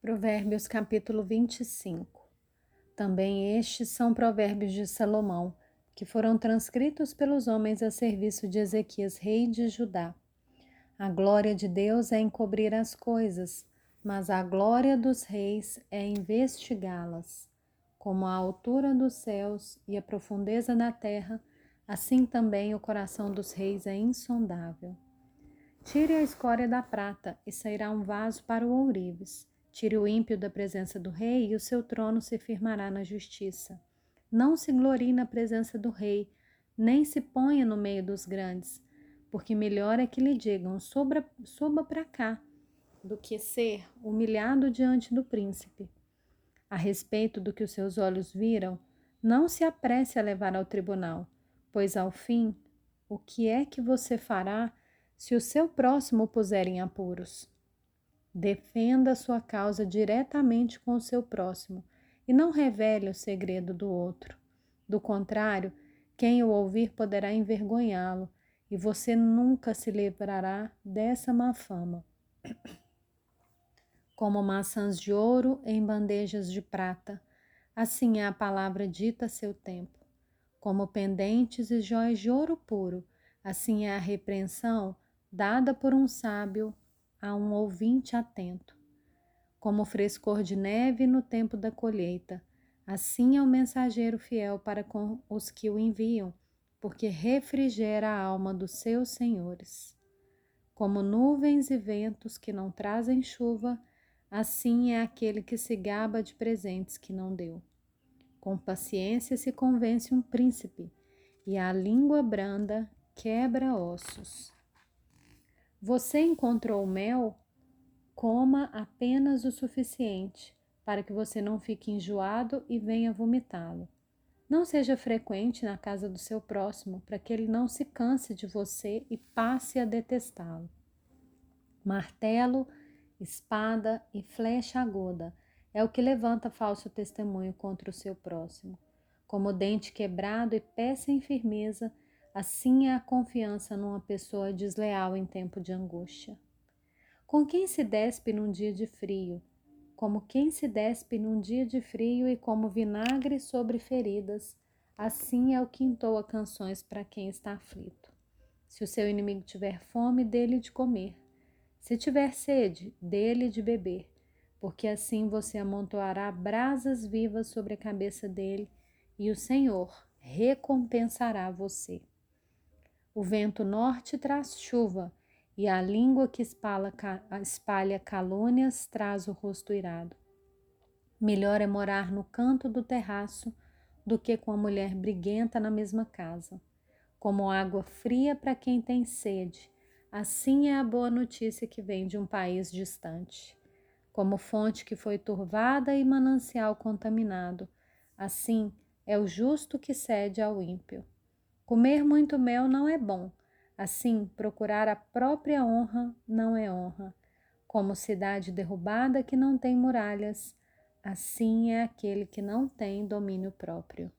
Provérbios capítulo 25 Também estes são provérbios de Salomão, que foram transcritos pelos homens a serviço de Ezequias, rei de Judá. A glória de Deus é encobrir as coisas, mas a glória dos reis é investigá-las. Como a altura dos céus e a profundeza da terra, assim também o coração dos reis é insondável. Tire a escória da prata e sairá um vaso para o ourives. Tire o ímpio da presença do rei e o seu trono se firmará na justiça. Não se glorie na presença do rei, nem se ponha no meio dos grandes, porque melhor é que lhe digam: suba para cá, do que ser humilhado diante do príncipe. A respeito do que os seus olhos viram, não se apresse a levar ao tribunal, pois ao fim, o que é que você fará se o seu próximo puser em apuros? Defenda sua causa diretamente com o seu próximo e não revele o segredo do outro. Do contrário, quem o ouvir poderá envergonhá-lo e você nunca se livrará dessa má fama. Como maçãs de ouro em bandejas de prata, assim é a palavra dita a seu tempo. Como pendentes e jóias de ouro puro, assim é a repreensão dada por um sábio a um ouvinte atento. Como frescor de neve no tempo da colheita, assim é o mensageiro fiel para com os que o enviam, porque refrigera a alma dos seus senhores. Como nuvens e ventos que não trazem chuva, assim é aquele que se gaba de presentes que não deu. Com paciência se convence um príncipe, e a língua branda quebra ossos. Você encontrou mel? Coma apenas o suficiente para que você não fique enjoado e venha vomitá-lo. Não seja frequente na casa do seu próximo para que ele não se canse de você e passe a detestá-lo. Martelo, espada e flecha aguda é o que levanta falso testemunho contra o seu próximo. Como dente quebrado e pé sem firmeza, Assim é a confiança numa pessoa desleal em tempo de angústia. Com quem se despe num dia de frio, como quem se despe num dia de frio e como vinagre sobre feridas, assim é o que entoa canções para quem está aflito. Se o seu inimigo tiver fome, dele de comer. Se tiver sede, dele de beber, porque assim você amontoará brasas vivas sobre a cabeça dele, e o Senhor recompensará você. O vento norte traz chuva, e a língua que espalha, calúnias traz o rosto irado. Melhor é morar no canto do terraço do que com a mulher briguenta na mesma casa. Como água fria para quem tem sede, assim é a boa notícia que vem de um país distante. Como fonte que foi turvada e manancial contaminado, assim é o justo que cede ao ímpio. Comer muito mel não é bom, assim, procurar a própria honra não é honra. Como cidade derrubada que não tem muralhas, assim é aquele que não tem domínio próprio.